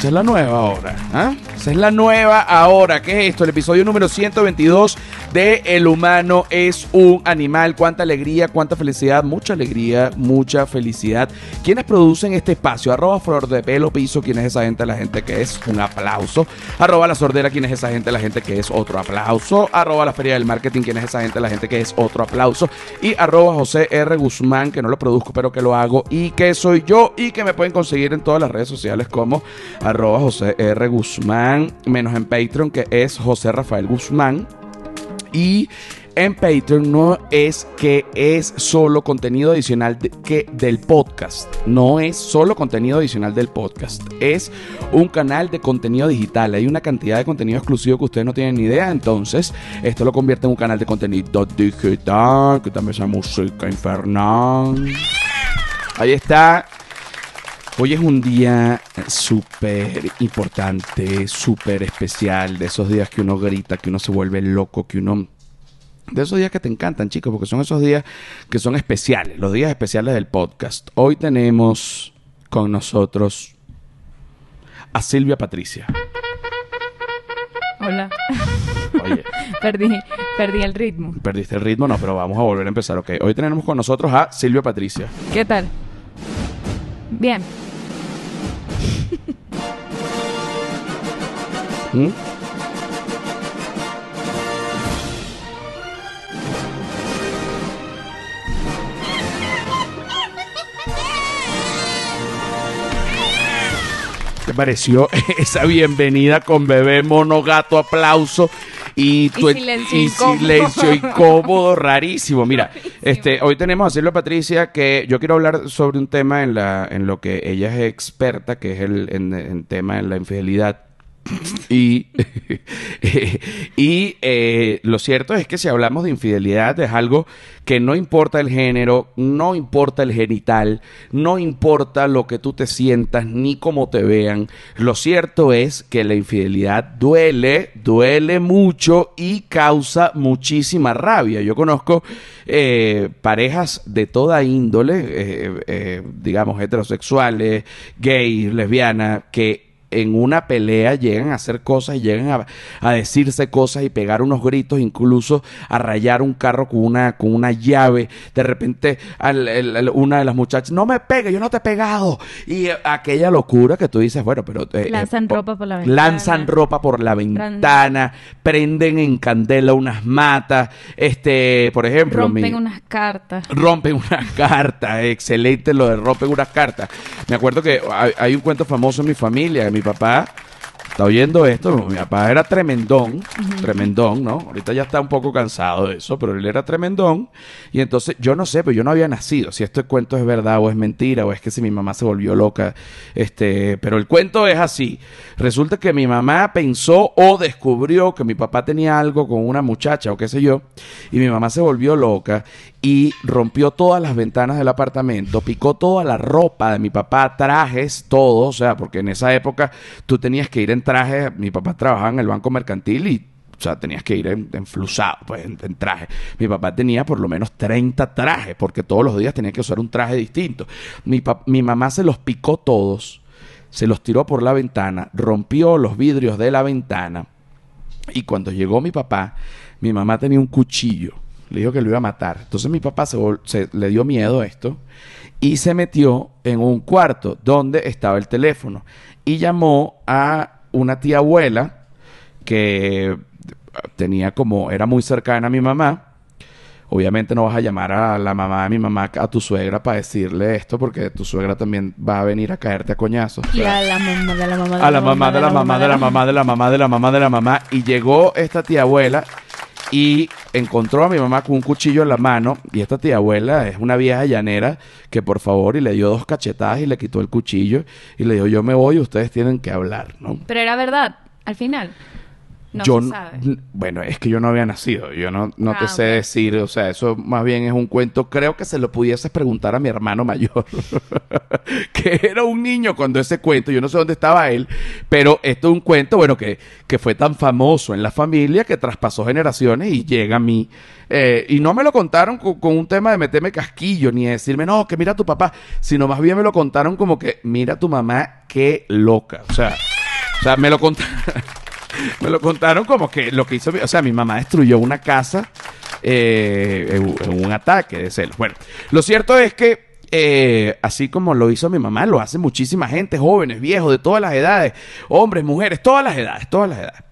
Esa es la nueva ahora. ¿ah? Esa es la nueva ahora. ¿Qué es esto? El episodio número 122 de El humano es un animal. Cuánta alegría, cuánta felicidad. Mucha alegría, mucha felicidad. ¿Quiénes producen este espacio? Arroba Flor de Pelo Piso. ¿Quién es esa gente? La gente que es un aplauso. Arroba La Sordera. ¿Quién es esa gente? La gente que es otro aplauso. Arroba La Feria del Marketing. ¿Quién es esa gente? La gente que es otro aplauso. Y arroba José R. Guzmán, que no lo produzco, pero que lo hago. Y que soy yo. Y que me pueden conseguir en todas las redes sociales como arroba José R. Guzmán, menos en Patreon, que es José Rafael Guzmán. Y en Patreon no es que es solo contenido adicional que del podcast. No es solo contenido adicional del podcast. Es un canal de contenido digital. Hay una cantidad de contenido exclusivo que ustedes no tienen ni idea. Entonces, esto lo convierte en un canal de contenido digital, que también es música infernal. Ahí está. Hoy es un día súper importante, súper especial, de esos días que uno grita, que uno se vuelve loco, que uno... De esos días que te encantan, chicos, porque son esos días que son especiales, los días especiales del podcast. Hoy tenemos con nosotros a Silvia Patricia. Hola. Oye, perdí, perdí el ritmo. perdiste el ritmo, no, pero vamos a volver a empezar, ok. Hoy tenemos con nosotros a Silvia Patricia. ¿Qué tal? Bien. ¿Mm? ¿Te pareció esa bienvenida con bebé, mono, gato, aplauso y, Y silencio incómodo. silencio incómodo, rarísimo? Mira, este, hoy tenemos a Silvia Patricia que yo quiero hablar sobre un tema en, la, en lo que ella es experta, que es el en, en tema en la infidelidad. Y, y eh, lo cierto es que si hablamos de infidelidad es algo que no importa el género, no importa el genital, no importa lo que tú te sientas ni cómo te vean. Lo cierto es que la infidelidad duele, duele mucho y causa muchísima rabia. Yo conozco eh, parejas de toda índole, eh, digamos heterosexuales, gays, lesbianas, que en una pelea llegan a hacer cosas y llegan a, a decirse cosas y pegar unos gritos, incluso a rayar un carro con una, con una llave. De repente, al- el- el- una de las muchachas, no me pegue, yo no te he pegado. Y eh, aquella locura que tú dices, bueno, pero. eh, eh, Lanzan ropa por la ventana. Lanzan ropa por la ventana, prenden en candela unas matas. Este, por ejemplo, Rompen mi- unas cartas. Rompen unas cartas, excelente lo de rompen unas cartas. Me acuerdo que hay, hay un cuento famoso en mi familia, que mi papá está oyendo esto, mi papá era tremendón, tremendón, ¿no? Ahorita ya está un poco cansado de eso, pero él era tremendón. Y entonces, yo no sé, pero yo no había nacido, si este cuento es verdad o es mentira, o es que si mi mamá se volvió loca, este, pero el cuento es así. Resulta que mi mamá pensó o descubrió que mi papá tenía algo con una muchacha o qué sé yo, y mi mamá se volvió loca y rompió todas las ventanas del apartamento, picó toda la ropa de mi papá, trajes, todo, o sea, porque en esa época tú tenías que ir en traje, mi papá trabajaba en el banco mercantil y o sea, tenías que ir en, enflusado, pues, en, en traje. Mi papá tenía por lo menos 30 trajes, porque todos los días tenía que usar un traje distinto. Mi, mi mamá se los picó todos, se los tiró por la ventana, rompió los vidrios de la ventana. Y cuando llegó mi papá, mi mamá tenía un cuchillo. Le dijo que lo iba a matar. Entonces mi papá se, se- le dio miedo a esto y se metió en un cuarto donde estaba el teléfono y llamó a una tía abuela que tenía como era muy cercana a mi mamá. Obviamente no vas a llamar a la mamá de mi mamá, a tu suegra, para decirle esto, porque tu suegra también va a venir a caerte a coñazos. Y a la mamá de la mamá de A la mamá de la mamá de la mamá de la mamá de la mamá de la mamá. Y llegó esta tía abuela y encontró a mi mamá con un cuchillo en la mano. Y esta tía abuela es una vieja llanera que por favor y le dio dos cachetadas y le quitó el cuchillo. Y le dijo, yo me voy, ustedes tienen que hablar, ¿no? Pero era verdad, al final. No yo se sabe. bueno, es que yo no había nacido, yo no, no te Ah, sé decir, o sea, eso más bien es un cuento, creo que se lo pudieses preguntar a mi hermano mayor, que era un niño cuando ese cuento, yo no sé dónde estaba él, pero esto es un cuento, bueno, que, que fue tan famoso en la familia que traspasó generaciones y llega a mí. Eh, y no me lo contaron con, con un tema de meterme casquillo, ni de decirme, no, que mira a tu papá, sino más bien me lo contaron como que, mira a tu mamá, qué loca, o sea, o sea, me lo contaron. Me lo contaron como que lo que hizo, o sea, mi mamá destruyó una casa eh, en, en un ataque de celos. Bueno, lo cierto es que eh, así como lo hizo mi mamá, lo hace muchísima gente, jóvenes, viejos, de todas las edades, hombres, mujeres, todas las edades, todas las edades.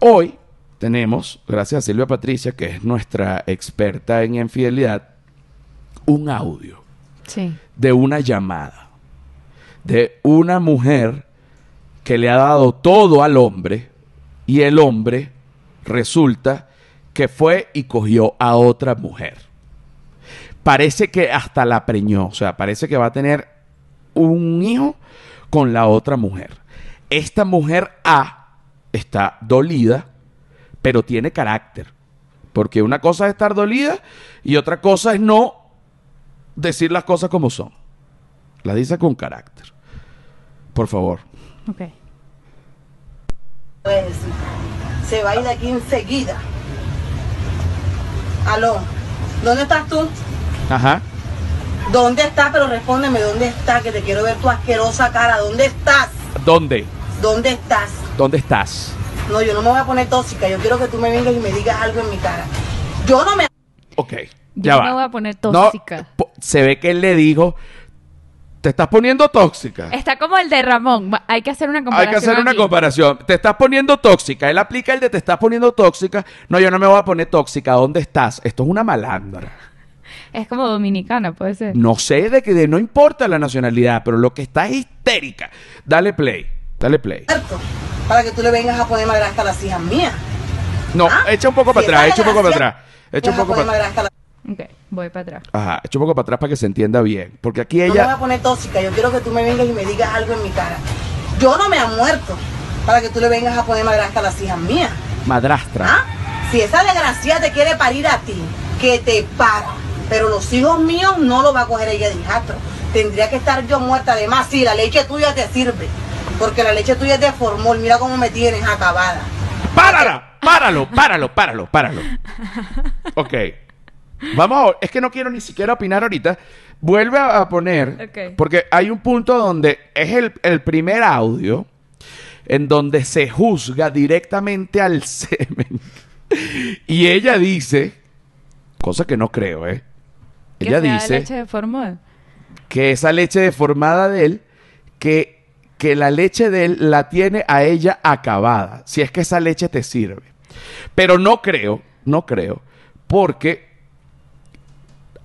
Hoy tenemos, gracias a Silvia Patricia, que es nuestra experta en infidelidad, un audio Sí. de una llamada de una mujer que le ha dado todo al hombre y el hombre resulta que fue y cogió a otra mujer. Parece que hasta la preñó, o sea, parece que va a tener un hijo con la otra mujer. Esta mujer A está dolida, pero tiene carácter. Porque una cosa es estar dolida y otra cosa es no decir las cosas como son. La dice con carácter. Por favor. Ok. Decir. Se va a ir de aquí enseguida. Aló, ¿dónde estás tú? Ajá. ¿Dónde estás? Pero respóndeme, ¿dónde estás? Que te quiero ver tu asquerosa cara. ¿Dónde estás? ¿Dónde? ¿Dónde estás? ¿Dónde estás? No, yo no me voy a poner tóxica. Yo quiero que tú me vengas y me digas algo en mi cara. Yo no me... Ok. Yo ya no va. me voy a poner No, tóxica. po- se ve que él le dijo, te estás poniendo tóxica. Está como el de Ramón. Hay que hacer una Hay comparación. que hacer una aquí. comparación. Te estás poniendo tóxica. Él aplica el de te estás poniendo tóxica. No, yo no me voy a poner tóxica. ¿Dónde estás? Esto es una malandra. Es como dominicana, puede ser. No sé de que de, no importa la nacionalidad, pero lo que está es histérica. Dale play. Dale play. para que tú le vengas a poner madrastra a las hijas mías. No, ¿Ah? echa un poco para Si atrás, esa echa un poco para atrás. Echa un poco para madrastra a las- Ok, voy para atrás. Ajá, echa un poco para atrás para que se entienda bien. Porque aquí No me voy a ella. poner tóxica. Yo quiero que tú me vengas y me digas algo en mi cara. Yo no me he muerto para que tú le vengas a poner madrastra a las hijas mías. Madrastra. ¿Ah? Si esa desgracia te quiere parir a ti, que te para. Pero los hijos míos no los va a coger ella de hijastro. Tendría que estar yo muerta. Además, sí, la leche tuya te sirve. Porque la leche tuya es de formol. Mira cómo me tienes acabada. ¡Párala! ¡Páralo! ¡Páralo! ¡Páralo! ¡Páralo! Ok. Vamos a... Es que no quiero ni siquiera opinar ahorita. Vuelve a, a poner... Porque hay un punto donde es el, el primer audio en donde se juzga directamente al semen. Y ella dice... Cosa que no creo, ¿eh? Que Ella sea dice leche de formol. que esa leche deformada de él, que, que la leche de él la tiene a ella acabada, si es que esa leche te sirve. Pero no creo, no creo, porque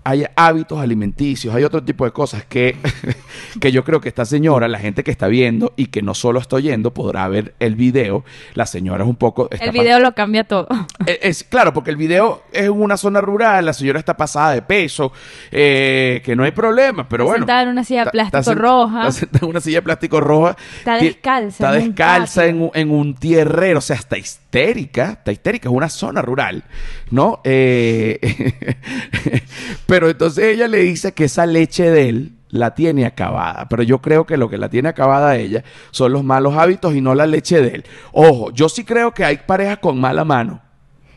hay hábitos alimenticios, hay otro tipo de cosas que, que yo creo que esta señora, la gente que está viendo y que no solo está oyendo, podrá ver el video. La señora es un poco... El video lo cambia todo. es, es- claro, porque el video es en una zona rural, la señora está pasada de peso, eh, que no hay problema, pero Está bueno. sentada en una silla de plástico está roja. Está sentada en una silla de plástico roja. Está descalza Está descalza en un, en un tierrero, o sea, está histérica, está histérica, es una zona rural, ¿no? Eh, pero entonces ella le dice que esa leche de él la tiene acabada, pero yo creo que lo que la tiene acabada a ella son los malos hábitos y no la leche de él. Ojo, yo sí creo que hay parejas con mala mano.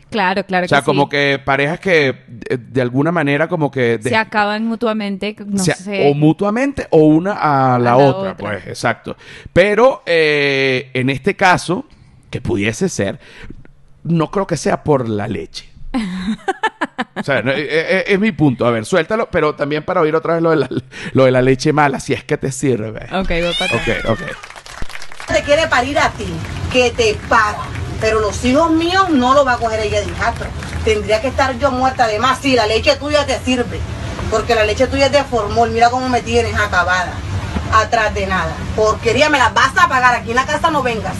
Claro, claro O sea, que como sí. que parejas que de, de alguna manera como que... de- Se acaban mutuamente, no sea, sé. O mutuamente o una a la, la otra, otra. pues, exacto. Pero eh, en este caso, que pudiese ser, no creo que sea por la leche. o sea, no, eh, eh, es, mi punto. A ver, suéltalo, pero también para oír otra vez lo de la, lo de la leche mala, si es que te sirve. Ok, voy para. Ok, ok. Te quiere parir a ti, que te para. Pero los hijos míos no los va a coger ella de hijastro. Tendría que estar yo muerta. Además, sí, la leche tuya te sirve. Porque la leche tuya es de formol. Mira cómo me tienes acabada. Atrás de nada. Porquería, me la vas a pagar. Aquí en la casa no vengas.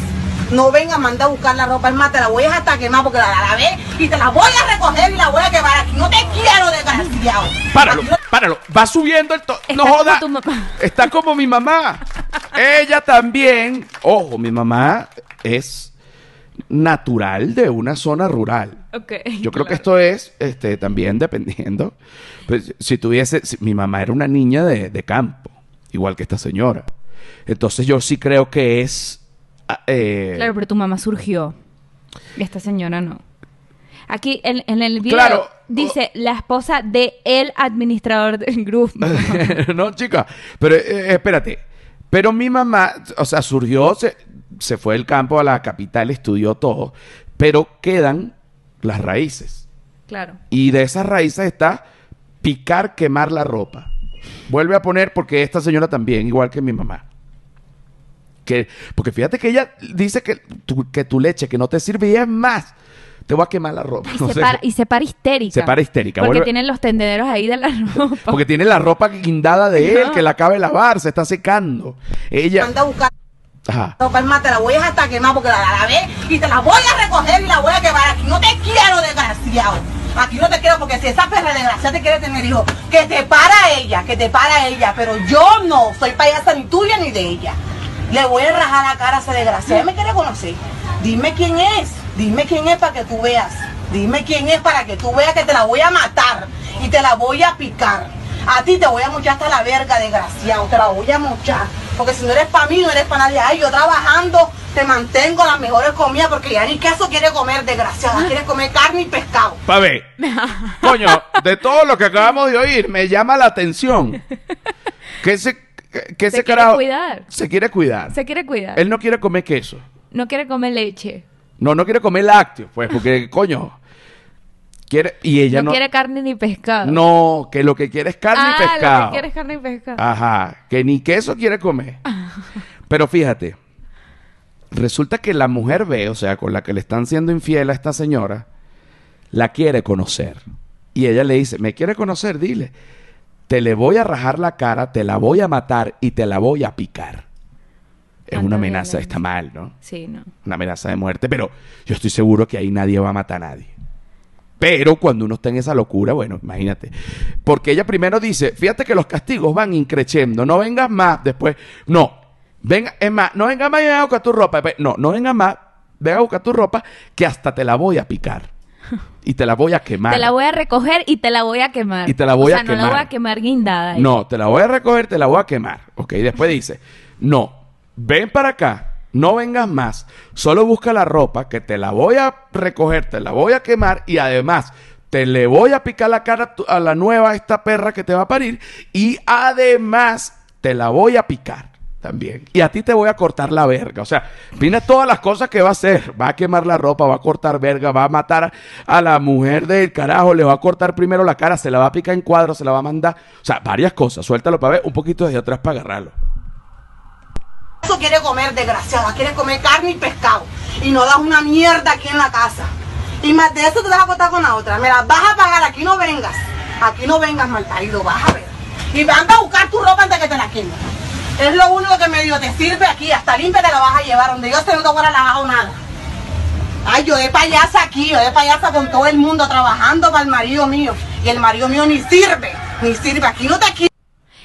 No vengas, manda a buscar la ropa. Es más, te la voy a hasta quemar porque la lavé y te la voy a recoger y la voy a quemar aquí. No te quiero, desgraciado. Páralo, páralo. Va subiendo el tono. Está No como joda. tu mamá. Está como mi mamá. Ella también. Ojo, mi mamá es. natural de una zona rural. Ok. Yo creo que esto es este, también dependiendo. Pues, si tuviese, si- mi mamá era una niña de, de campo, igual que esta señora. Entonces yo sí creo que es... ah, eh, Claro, pero tu mamá surgió. Y esta señora no. Aquí en, en el video Claro. dice la esposa de el administrador del grupo. no, chica, pero eh, espérate. Pero mi mamá, o sea, surgió, se, se fue del campo a la capital, estudió todo, pero quedan las raíces. claro. Y de esas raíces está picar, quemar la ropa. Vuelve a poner, porque esta señora también, igual que mi mamá. Que, porque fíjate que ella dice que tu, que tu leche que no te sirve y es más, te voy a quemar la ropa. Y No se, sé. para, y se para histérica. Se para histérica, Porque vuelve- tienen los tendederos ahí de la ropa. Porque tiene la ropa guindada de él, que la acaba de lavar, se está secando. Ella. Manda a buscar Ajá. ropa, es más, te la voy a hasta quemar porque la lavé y te la voy a recoger y la voy a quemar. Aquí no te quiero, desgraciado. Aquí no te quiero porque si esa perra desgraciada te quiere tener hijo, que te para ella, que te para ella, pero yo no soy payasa ni tuya ni de ella. Le voy a rajar la cara a esa desgraciada. Ella me quiere conocer. Dime quién es, dime quién es para que tú veas. Dime quién es para que tú veas que te la voy a matar y te la voy a picar. A ti te voy a mochar hasta la verga, desgraciado. Te la voy a mochar. Porque si no eres para mí, no eres para nadie. Ay, yo trabajando, te mantengo las mejores comidas porque ya ni queso quiere comer, desgraciada. Quiere comer carne y pescado. Pa' ver. Coño, de todo lo que acabamos de oír, me llama la atención. Que ese, Se quiere carajo. cuidar. Se quiere cuidar. Se quiere cuidar. Él no quiere comer queso. No quiere comer leche. No, no quiere comer lácteos, pues, porque, coño. Quiere. Y ella no, no. quiere carne ni pescado. No, que lo que quiere es carne ah, y pescado. lo que quiere es carne y pescado. Ajá, que ni queso quiere comer. Pero fíjate, resulta que la mujer ve, o sea, con la que le están siendo infiel a esta señora, la quiere conocer. Y ella le dice, ¿me quiere conocer? Dile, te le voy a rajar la cara, te la voy a matar y te la voy a picar. Es una amenaza, está mal, ¿no? Sí, no. Una amenaza de muerte, pero yo estoy seguro que ahí nadie va a matar a nadie. Pero cuando uno está en esa locura, bueno, imagínate. Porque ella primero dice, fíjate que los castigos van increciendo, no vengas más después. No, venga, es más, no vengas más y ven a buscar tu ropa. Después, No, no vengas más, ven a buscar tu ropa que hasta te la voy a picar. Y te la voy a quemar. Te la voy a recoger y te la voy a quemar. Y te la voy o a sea, no la quemar. voy a quemar guindada. No, te la voy a recoger, te la voy a quemar. Ok, después dice, no, ven para acá, no vengas más, solo busca la ropa que te la voy a recoger, te la voy a quemar y además te le voy a picar la cara a la nueva, esta perra que te va a parir y además te la voy a picar. También. Y a ti te voy a cortar la verga. O sea, mira todas las cosas que va a hacer. Va a quemar la ropa, va a cortar verga, va a matar a, la mujer del carajo, le va a cortar primero la cara, se la va a picar en cuadros, se la va a mandar. O sea, varias cosas. Suéltalo para ver un poquito desde atrás para agarrarlo. Eso quiere comer, desgraciada. Quiere comer carne y pescado. Y no das una mierda aquí en la casa. Y más de eso te vas a acostar con la otra. Las vas a pagar. Aquí no vengas. Aquí no vengas, malparido. Vas a ver. Y anda a buscar tu ropa antes que te la quemen. Es lo único que medio te sirve aquí. Hasta limpia te la vas a llevar. Donde yo sé no te voy a lavado nada. Ay, yo de payasa aquí. Yo de payasa con todo el mundo trabajando para el marido mío. Y el marido mío ni sirve. Ni sirve. Aquí no te quiero.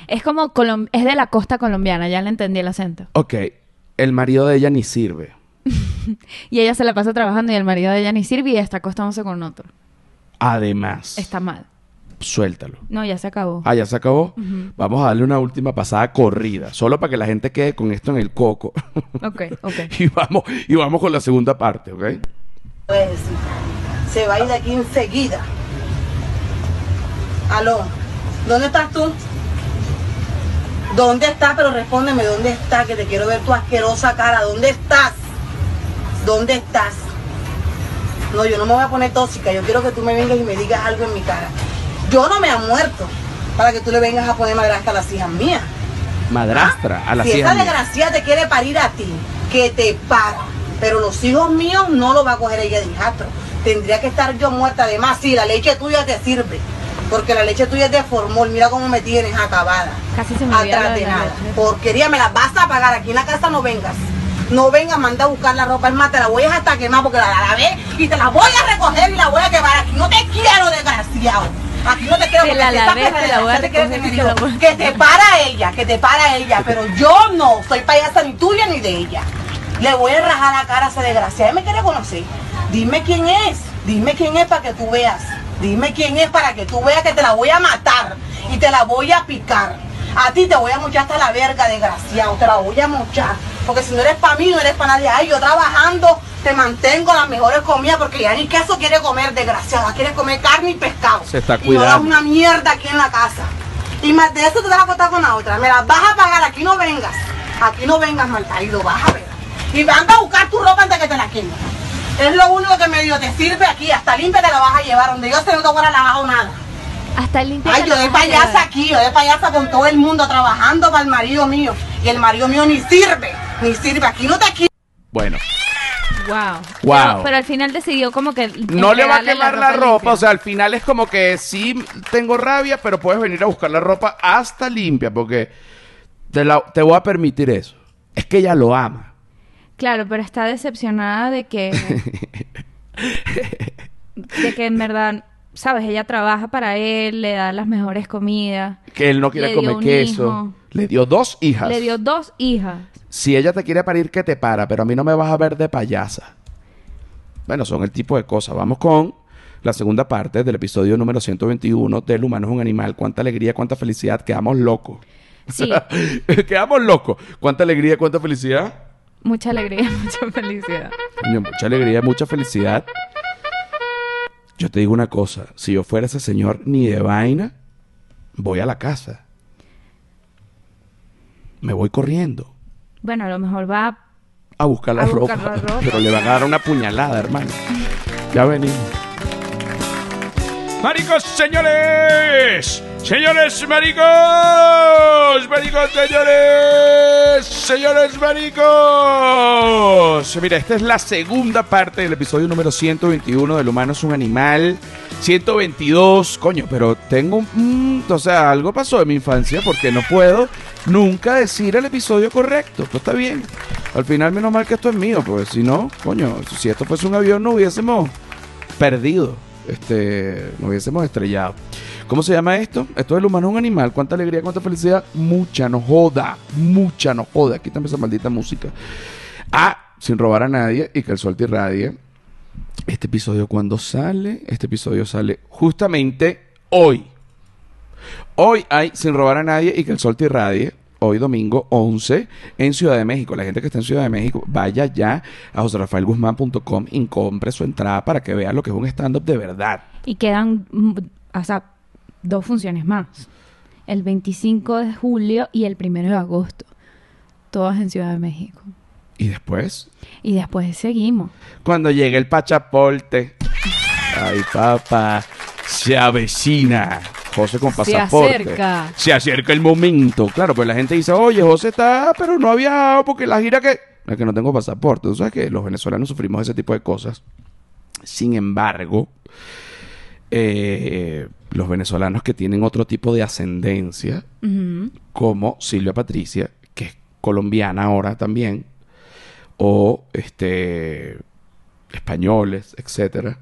Es como colom- es de la costa colombiana, ya le entendí el acento. Ok, el marido de ella ni sirve. Y ella se la pasa trabajando y el marido de ella ni sirve y está acostándose con otro. Además, Está mal. Suéltalo. No, ya se acabó. Ah, ya se acabó. Vamos a darle una última pasada corrida, solo para que la gente quede con esto en el coco. Ok, ok. y vamos y vamos con la segunda parte, ¿ok? decir. Se va a ir de aquí enseguida. Aló, ¿dónde estás tú? ¿Dónde estás? Pero respóndeme, ¿dónde estás? Que te quiero ver tu asquerosa cara. ¿Dónde estás? ¿Dónde estás? No, yo no me voy a poner tóxica. Yo quiero que tú me vengas y me digas algo en mi cara. Yo no me he muerto para que tú le vengas a poner madrastra a las hijas mías. Madrastra, a la Si esa hijas mías. desgracia te quiere parir a ti, que te para. Pero los hijos míos no lo va a coger ella de hijastro. Tendría que estar yo muerta. Además, sí, la leche tuya te sirve. Porque la leche tuya es de formol. Mira cómo me tienes acabada. Casi se me Atrás de la nada. leche. Porquería, me las vas a pagar. Aquí en la casa no vengas. No vengas, manda a buscar la ropa. Es más, te la voy a hasta quemar porque la lavé y te la voy a recoger y la voy a quemar. Aquí no te quiero, desgraciado. Aquí no te quiero Te la lavé, te la voy a desgraciada recoger Que te para ella, que te para ella. Pero yo no soy payasa ni tuya ni de ella. Le voy a rajar la cara a ese desgraciado. Él me quiere conocer. Dime quién es. Dime quién es para que tú veas. Dime quién es para que tú veas que te la voy a matar y te la voy a picar. A ti te voy a mochar hasta la verga, desgraciado. Te la voy a mochar. Porque si no eres para mí, no eres para nadie. Ay, yo trabajando te mantengo las mejores comidas porque ya ni queso quiere comer, desgraciada. Quiere comer carne y pescado. Se está Y no das cuidando. una mierda aquí en la casa. Y más de eso te vas a acostar con la otra. Me las vas a pagar, aquí no vengas. Aquí no vengas, malcaído, vas a ver. Y anda a buscar tu ropa antes que te la quemen. Es lo único que medio te sirve aquí. Hasta limpia te la vas a llevar. Donde yo sé no te voy a lavar nada. Hasta limpia. Ay, yo de payasa aquí, yo de payasa con todo el mundo trabajando para el marido mío. Y el marido mío ni sirve, ni sirve. Aquí no te quiero. Bueno, Wow. Wow. Pero, pero al final decidió como que. no le va a quemar la ropa, o sea, al final es como que sí tengo rabia, pero puedes venir a buscar la ropa hasta limpia, porque te, la- te voy a permitir eso. Es que ella lo ama. Claro, pero está decepcionada de que. de que en verdad, ¿sabes? Ella trabaja para él, le da las mejores comidas. Que él no quiere comer queso. hijo. Le dio dos hijas. Le dio dos hijas. Si ella te quiere parir, que te para, pero a mí no me vas a ver de payasa. Bueno, son el tipo de cosas. Vamos con la segunda parte del episodio número 121 del humano es un animal. Cuánta alegría, cuánta felicidad. Quedamos locos. Sí, Quedamos locos. Cuánta alegría, cuánta felicidad. mucha alegría, mucha felicidad. Mucha alegría, mucha felicidad. Yo te digo una cosa. Si yo fuera ese señor ni de vaina, voy a la casa. Me voy corriendo. Bueno, a lo mejor va. a buscar la, A ropa. buscar la ropa. Pero le van a dar una puñalada, hermano. Ya venimos. ¡Maricos, señores! ¡Señores, maricos! ¡Maricos, señores! ¡Señores, maricos! Mira, esta es la segunda parte del episodio número 121 del humano es un animal. 122, coño, pero tengo un... mm, o sea, algo pasó en mi infancia porque no puedo nunca decir el episodio correcto. Pues está bien. Al final, menos mal que esto es mío, pues si no, coño, si esto fuese un avión no hubiésemos perdido. Este, nos hubiésemos estrellado. ¿Cómo se llama esto? Esto del humano es un animal. Cuánta alegría, cuánta felicidad. Mucha, no joda. Mucha, no joda. Quítame esa maldita música. Ah, sin robar a nadie y que el sol te irradie. Este episodio, cuando sale? Este episodio sale justamente hoy. Hoy hay Sin robar a nadie y que el sol te irradie. Hoy domingo 11 en Ciudad de México. La gente que está en Ciudad de México, vaya ya a joserafaelguzmán.com y compre su entrada para que vea lo que es un stand-up de verdad. Y quedan. mm, O dos funciones más. El 25 de julio y el 1 de agosto. Todas en Ciudad de México. Y después, Y después seguimos. cuando llegue el pachaporte, ay papá, se avecina. José con Se pasaporte. acerca. Se acerca el momento. Claro, pues la gente dice, oye, José está, pero no ha viajado porque la gira que... Es que no tengo pasaporte. Tú sabes que los venezolanos sufrimos ese tipo de cosas. Sin embargo, eh, los venezolanos que tienen otro tipo de ascendencia, como Silvia Patricia, que es colombiana ahora también, o este españoles, etcétera.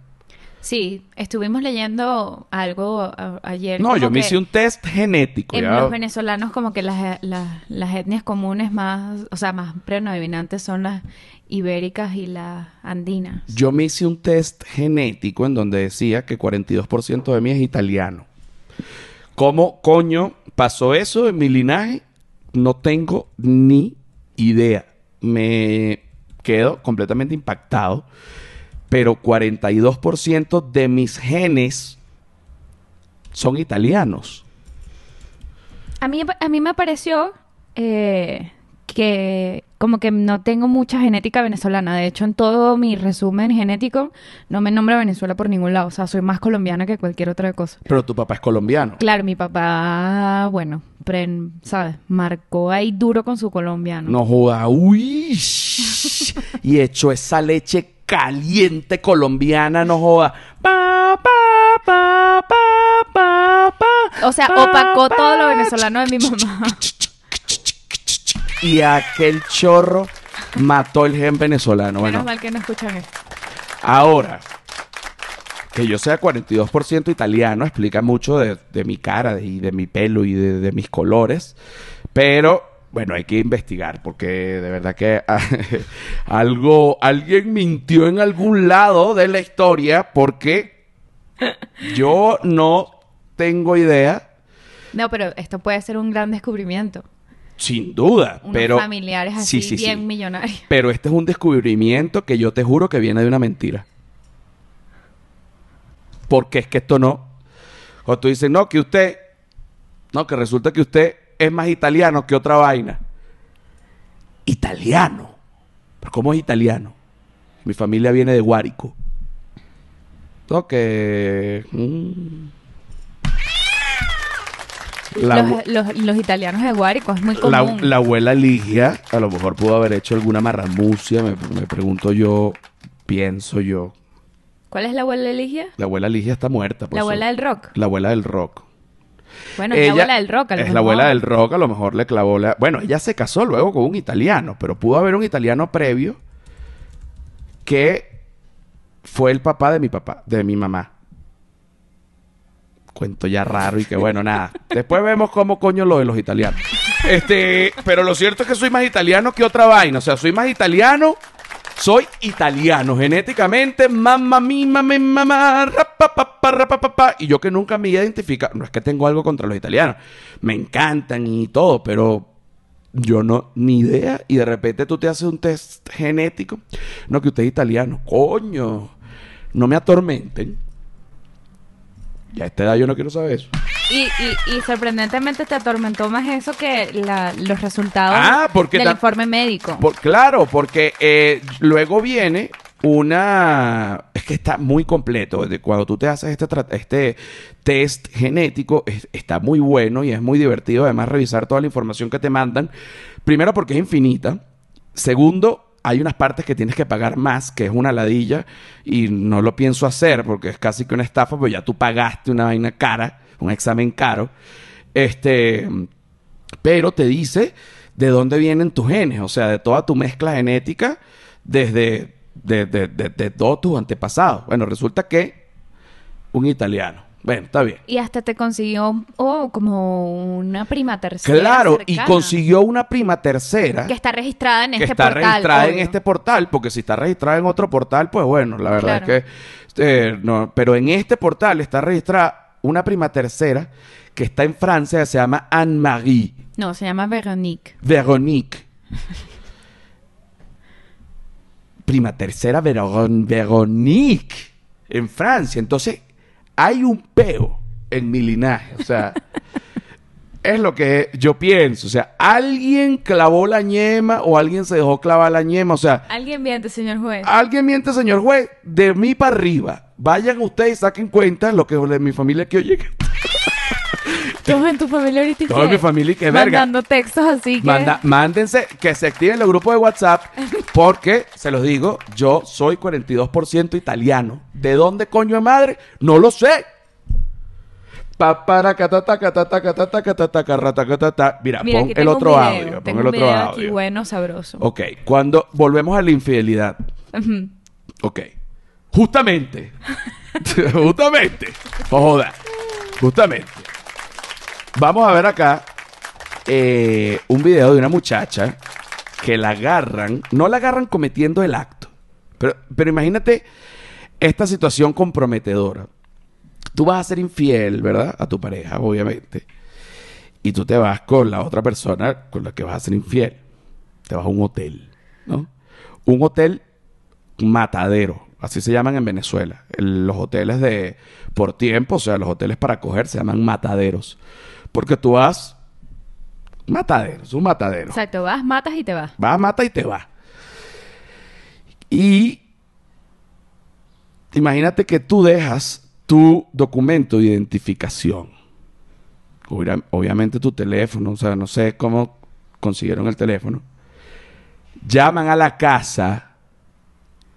Sí, estuvimos leyendo algo a- ayer. No, yo me hice un test genético. En ya. los venezolanos como que las, las, las etnias comunes más, o sea, más predominantes son las ibéricas y las andinas. Yo me hice un test genético en donde decía que 42% de mí es italiano. ¿Cómo coño pasó eso en mi linaje? No tengo ni idea. Me quedo completamente impactado. Pero 42% de mis genes son italianos. A mí, a mí me pareció eh, que como que no tengo mucha genética venezolana. De hecho, en todo mi resumen genético no me nombra Venezuela por ningún lado. O sea, soy más colombiana que cualquier otra cosa. Pero tu papá es colombiano. Claro, mi papá, bueno, pre- ¿sabes? Marcó ahí duro con su colombiano. No joda, uy. y echó esa leche caliente colombiana, no joda. Pa, pa, pa, pa, pa, pa, O sea, pa, opacó pa, todo lo venezolano de mi mamá. Y aquel chorro mató el gen venezolano. Bueno, Menos mal que no escuchan esto. ahora, que yo sea 42% italiano explica mucho de, de mi cara de- y de mi pelo y de, de mis colores. Pero bueno, hay que investigar porque de verdad que algo, alguien mintió en algún lado de la historia porque yo no tengo idea. No, pero esto puede ser un gran descubrimiento. Sin duda, Unos pero familiares así Sí, sí, bien sí. millonarios. Pero este es un descubrimiento que yo te juro que viene de una mentira. Porque es que esto no. Cuando tú dices, no, que usted. No, que resulta que usted es más italiano que otra vaina. Italiano. ¿Pero cómo es italiano? Mi familia viene de Guárico. No, que. mm. La los, abue- los- los italianos de Guárico es muy la, común. la abuela Ligia a lo mejor pudo haber hecho alguna marramucia, me, me pregunto yo, pienso yo. ¿Cuál es la abuela Eligia? La abuela Ligia está muerta. por La abuela del rock. La abuela del rock. Bueno, es la abuela del rock. a lo es la mejor. abuela del rock, a lo mejor le clavó la... Bueno, ella se casó luego con un italiano, pero pudo haber un italiano previo que fue el papá de mi papá, de mi mamá. Cuento ya raro y que bueno, nada. Después vemos cómo coño lo de los italianos. Este, pero lo cierto es que soy más italiano que otra vaina. O sea, soy más italiano. Soy italiano genéticamente. Mamma mima, me mamá, rapapapa, rapapapa. Y yo que nunca me identifica. No es que tengo algo contra los italianos. Me encantan y todo, pero yo no, ni idea. Y de repente tú te haces un test genético. No, que usted es italiano. Coño. No me atormenten. Ya a esta edad yo no quiero saber eso. Y, y, y sorprendentemente te atormentó más eso que la- los resultados Ah, porque del informe médico. Por- claro, porque eh, luego viene una... Es que está muy completo. De cuando tú te haces este, este test genético, es- está muy bueno y es muy divertido además revisar toda la información que te mandan. Primero porque es infinita. Segundo, hay unas partes que tienes que pagar más, que es una ladilla, y no lo pienso hacer porque es casi que una estafa, pero ya tú pagaste una vaina cara, un examen caro. Este pero te dice de dónde vienen tus genes, o sea, de toda tu mezcla genética desde de, de- de- todos tus antepasados. Bueno, resulta que un italiano. Bueno, está bien. Y hasta te consiguió oh, como una prima tercera. Claro, y consiguió una prima tercera Que está registrada en que este está portal. registrada en este portal, porque si está registrada en otro portal, pues bueno, la verdad Claro. es que eh, no, pero en este portal está registrada una prima tercera que está en Francia, que se llama Anne-Marie. No, se llama Veronique. Veronique. Prima tercera Veron- Veronique en Francia. Entonces, hay un peo en mi linaje. O sea, es lo que yo pienso. O sea, alguien clavó la ñema o alguien se dejó clavar la ñema. O sea, Alguien miente, señor juez. alguien miente, señor juez, de mí para arriba. Vayan ustedes y saquen cuenta lo que de mi familia que oye. Todos en tu familia ahorita. Toda ¿qué? mi familia que verga. Mandando textos así que... Manda- mándense que se activen los grupos de WhatsApp porque, se los digo, yo soy 42% italiano. ¿De dónde coño de madre? No lo sé. Catata, catata, catata, catata, carrata, catata. Mira, Mira, pon el otro video, audio. Pon el otro video aquí audio. bueno, sabroso. Ok, cuando volvemos a la infidelidad. Ok. Justamente. Justamente. No joda. Justamente. Vamos a ver acá eh, un video de una muchacha que la agarran. No la agarran cometiendo el acto. Pero, pero imagínate esta situación comprometedora. Tú vas a ser infiel, ¿verdad? A tu pareja, obviamente. Y tú te vas con la otra persona con la que vas a ser infiel. Te vas a un hotel, ¿no? Un hotel matadero, así se llaman en Venezuela. El- los hoteles de por tiempo, o sea, los hoteles para coger se llaman mataderos. Porque tú vas mataderos, un matadero. Exacto, vas, matas y te vas. Vas, mata y te vas. Y imagínate que tú dejas tu documento de identificación. Obvia- Obviamente tu teléfono, o sea, no sé cómo consiguieron el teléfono. Llaman a la casa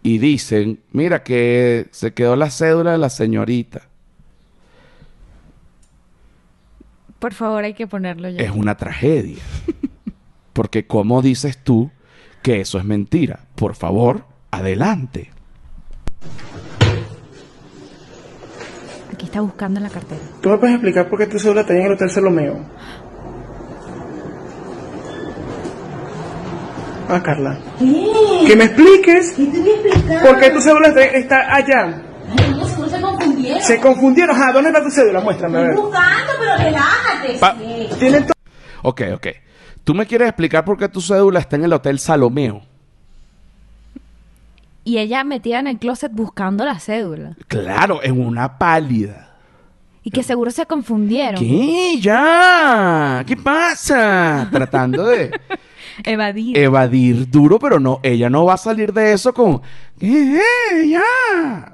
y dicen, mira que se quedó la cédula de la señorita. Por favor, hay que ponerlo ya. es una tragedia. Porque ¿cómo dices tú que eso es mentira? Por favor, adelante. Aquí está buscando en la cartera. ¿Tú me puedes explicar por qué tu cédula está en el Hotel Salomeo? Ah, Carla. ¿Qué? Que me expliques ¿Qué te voy a explicar? por qué tu cédula está, está allá. Ay, no, se confundieron. Se confundieron. Ajá, ¿dónde está tu cédula? Muéstrame, a Estoy ver. buscando, pero relájate. Pa- to- Ok, ok. ¿Tú me quieres explicar por qué tu cédula está en el Hotel Salomeo? Y ella metida en el closet buscando la cédula. Claro, en una pálida. Y que seguro se confundieron. ¿Qué? Ya. ¿Qué pasa? Tratando de Evadir. evadir duro, pero no, ella no va a salir de eso con ¿Qué? Ya.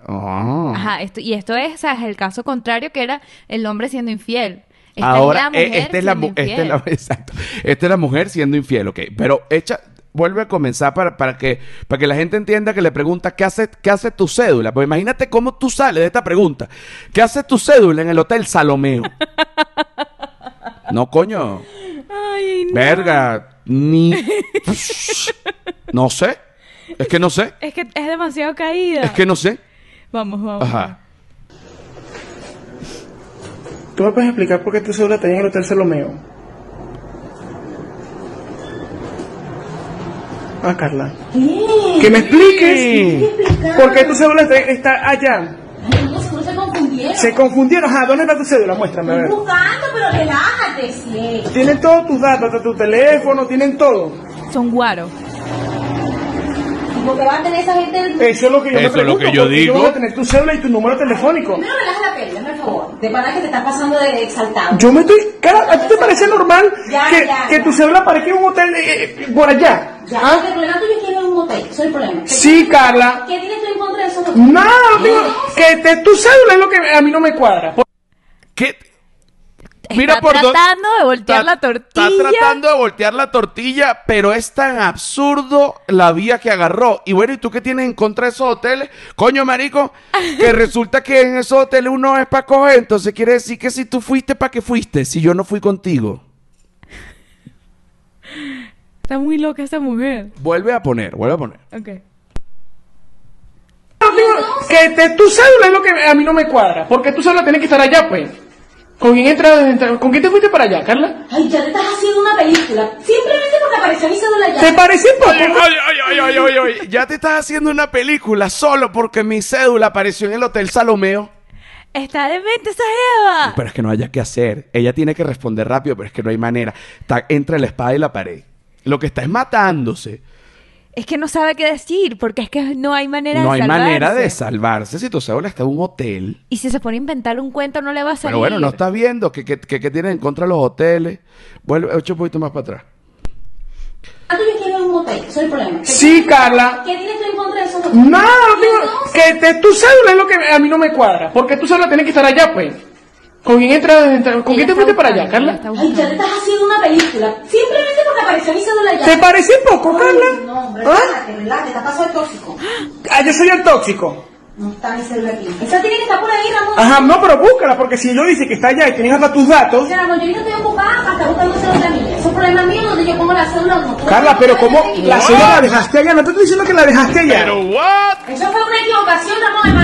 Ah. Ajá, esto, y esto es, o sea, es el caso contrario que era el hombre siendo infiel. Esta Ahora, es mujer eh, esta es la, siendo mu- esta es infiel. la- exacto. Esta es la mujer siendo infiel, ok. Pero echa, vuelve a comenzar para, para que, para que la gente entienda que le pregunta ¿qué hace, qué hace tu cédula? Pues imagínate cómo tú sales de esta pregunta. ¿Qué hace tu cédula en el Hotel Salomeo? no, coño. Ay, no. Verga. Ni. no sé. Es que no sé. Es que es demasiado caída. Es que no sé. Vamos, vamos. Ajá. ¿Tú me puedes explicar por qué tu cédula está en el Hotel Salomeo? Ah, Carla. ¿Qué? Que me expliques ¿Qué te voy a por qué tu cédula está, está allá. Ay, no, seguro se confundieron. Se confundieron. Ajá, ¿dónde está tu cédula? Muéstrame, a Estoy ver. buscando, pero relájate. Sí. Tienen todos tus datos, hasta tu teléfono, tienen todo. Son guaros. ¿Y por qué va a tener esa gente? Eso es lo que yo me Eso es lo pregunto, que yo digo. voy a tener tu cédula y tu número telefónico. Primero relaja la peli, favor. De verdad que te estás pasando de exaltado. Yo me estoy... Cara, ¿a ti te parece normal Ya, que, ya, que ya. tu cédula aparezca en un hotel eh, eh, por allá? Ya, ¿Ah? el problema tuyo es que eres un motel. Eso es el problema. ¿Qué Sí, Carla. ¿Qué tienes tú en contra de esos hoteles? Nada, no tengo- que te- tu cédula es lo que a mí no me cuadra. ¿Qué? Está por tratando de voltear Está- la tortilla. Está tratando de voltear la tortilla, pero es tan absurdo la vía que agarró. Y bueno, ¿y tú qué tienes en contra de esos hoteles? Coño, marico, que resulta que en esos hoteles uno es para coger. Entonces quiere decir que si tú fuiste, ¿para qué fuiste? Si yo no fui contigo. Está muy loca esa mujer. Vuelve a poner, vuelve a poner. Ok. No que te- tu cédula es lo que a mí no me cuadra. Porque tu cédula tiene que estar allá, pues. ¿Con quién, entra, entra- ¿Con quién te fuiste para allá, Carla? Ay, ya te estás haciendo una película. Simplemente porque apareció mi cédula ya. ¿Te parece poco? Oye, oye, oye, oye, oye, oye, ya te estás haciendo una película solo porque mi cédula apareció en el Hotel Salomeo. Está demente esa Eva. Pero es que no haya que hacer. Ella tiene que responder rápido, pero es que no hay manera. Está entre la espada y la pared. Lo que está es matándose. Es que no sabe qué decir, porque es que no hay manera No de hay manera salvarse. de salvarse si tu cédula está en un hotel. Y si se pone a inventar un cuento, no le va a salir. Pero bueno, no estás viendo que, que, que, que tienen en contra los hoteles. Vuelve, ocho un poquito más para atrás. Ah, que eres un motel. Eso es el problema. ¿Qué Sí, Carla. ¿Qué tienes tú en contra de esos hoteles? Nada, no que te- tu cédula es lo que a mí no me cuadra. Porque tu cédula tiene que estar allá, pues. ¿Con quién, entra, entra- ¿con quién te fuiste para allá, Carla? Ay, ya te estás haciendo una película. Simplemente porque apareció mi cédula ya. ¿Te parece poco, Ay, Carla? No, hombre, ¿Ah? relájate, relájate. Estás pasado de tóxico. Ah, yo soy el tóxico. No está mi cédula aquí. Esa tiene que estar por ahí, Ramón. Ajá, no, pero búscala, porque si yo dice que está allá y tienes hasta tus datos. Mira, Ramón, yo estoy ocupada para estar buscando cédula mía. Eso es problema mío donde yo pongo la cédula o no. Carla, pero ¿cómo la Eso cédula la dejaste allá? No te estoy diciendo que la dejaste allá. what? fue una equivocación, Ramón.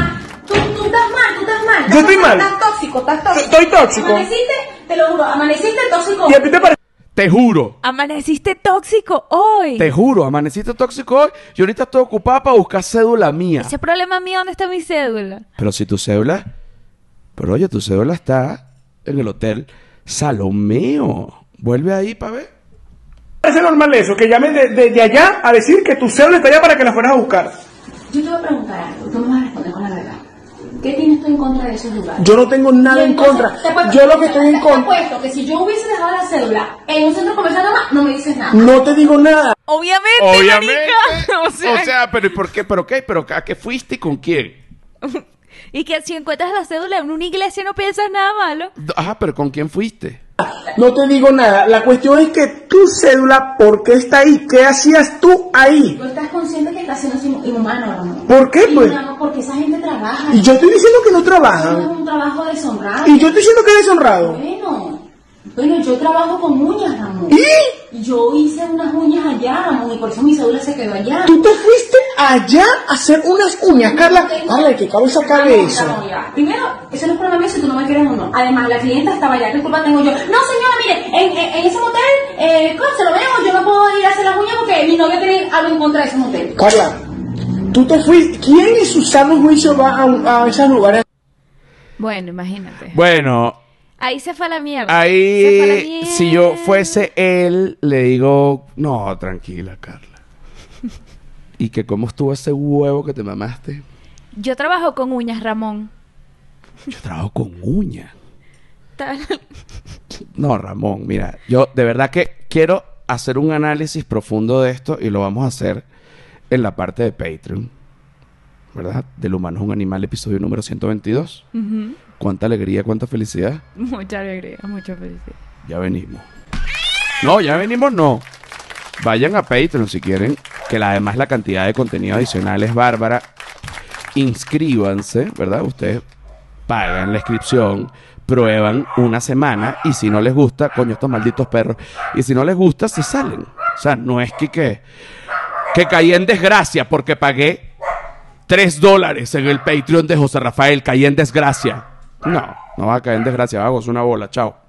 Yo estoy mal. Estás tóxico, estás tóxico. Estoy tóxico. Amaneciste, te lo juro, amaneciste tóxico. ¿Y a ti te parece? Te juro. Amaneciste tóxico hoy. Te juro, amaneciste tóxico hoy. Yo ahorita estoy ocupada para buscar cédula mía. Ese problema mío, ¿dónde está mi cédula? Pero si tu cédula. Pero oye, tu cédula está en el hotel Salomeo. Vuelve ahí para ver. parece normal eso? Que llamen de, de- de allá a decir que tu cédula está allá para que la fueras a buscar. Yo te voy a preguntar algo, tú me vas a responder con la verdad. ¿Qué tienes tú en contra de esos lugares? Yo no tengo nada en contra. Yo lo que estoy en contra. apuesto que si yo hubiese dejado la cédula en un centro comercial nada más, no me dices nada. No te digo nada. Obviamente, marica. o sea, pero ¿y por qué? ¿Pero qué? ¿Pero a qué fuiste y con quién? Y que si encuentras la cédula en una iglesia no piensas nada malo. Ajá, pero ¿con quién fuiste? No te digo nada. La cuestión es que tu cédula, ¿por qué está ahí? ¿Qué hacías tú ahí? Tú estás consciente que estás siendo inhumano, Ramón. ¿Por qué, pues? Inhumano, porque esa gente trabaja. Y yo estoy diciendo que no Eso no trabajan. es un trabajo deshonrado. Y yo estoy diciendo que es deshonrado. Bueno, bueno, yo trabajo con uñas, Ramón. ¿Y? Yo hice unas uñas allá, Ramón, y por eso mi cédula se quedó allá. Tú te fuiste allá a hacer unas uñas, Carla. Carla, ¿qué cabeza cabe Ramón, eso? Ramón, ya. Primero, ese no es problema mío si tú no me quieres o no. Además, la clienta estaba allá, ¿qué culpa tengo yo? No, señora, mire, en, en, en ese motel, eh, ¿cómo se lo veo? Yo no puedo ir a hacer las uñas porque mi novio tiene algo en contra de ese motel. Carla, tú te fuiste. ¿Quién en su sano juicio va a, a esos lugares? Bueno, imagínate. Bueno, Ahí se fue a la mierda. La ahí, si yo fuese él, le digo, no, tranquila, Carla. ¿Y que cómo estuvo ese huevo que te mamaste? Yo trabajo con uñas, Ramón. Yo trabajo con uñas. No, Ramón, mira, yo de verdad que quiero hacer un análisis profundo de esto y lo vamos a hacer en la parte de Patreon. ¿Verdad? Del humano es un animal, episodio número 122. Ujú. Cuánta alegría, cuánta felicidad. Mucha alegría, mucha felicidad. Ya venimos. No, ya venimos, no. Vayan a Patreon si quieren, que la- además la cantidad de contenido adicional es bárbara. Inscríbanse, ¿verdad? Ustedes pagan la inscripción, prueban una semana y si no les gusta, coño, estos malditos perros. Y si no les gusta, se salen. O sea, no es que, que, que caí en desgracia porque pagué 3 dólares en el Patreon de José Rafael. Caí en desgracia. No, no va a caer en desgracia. Vamos, una bola. Chao.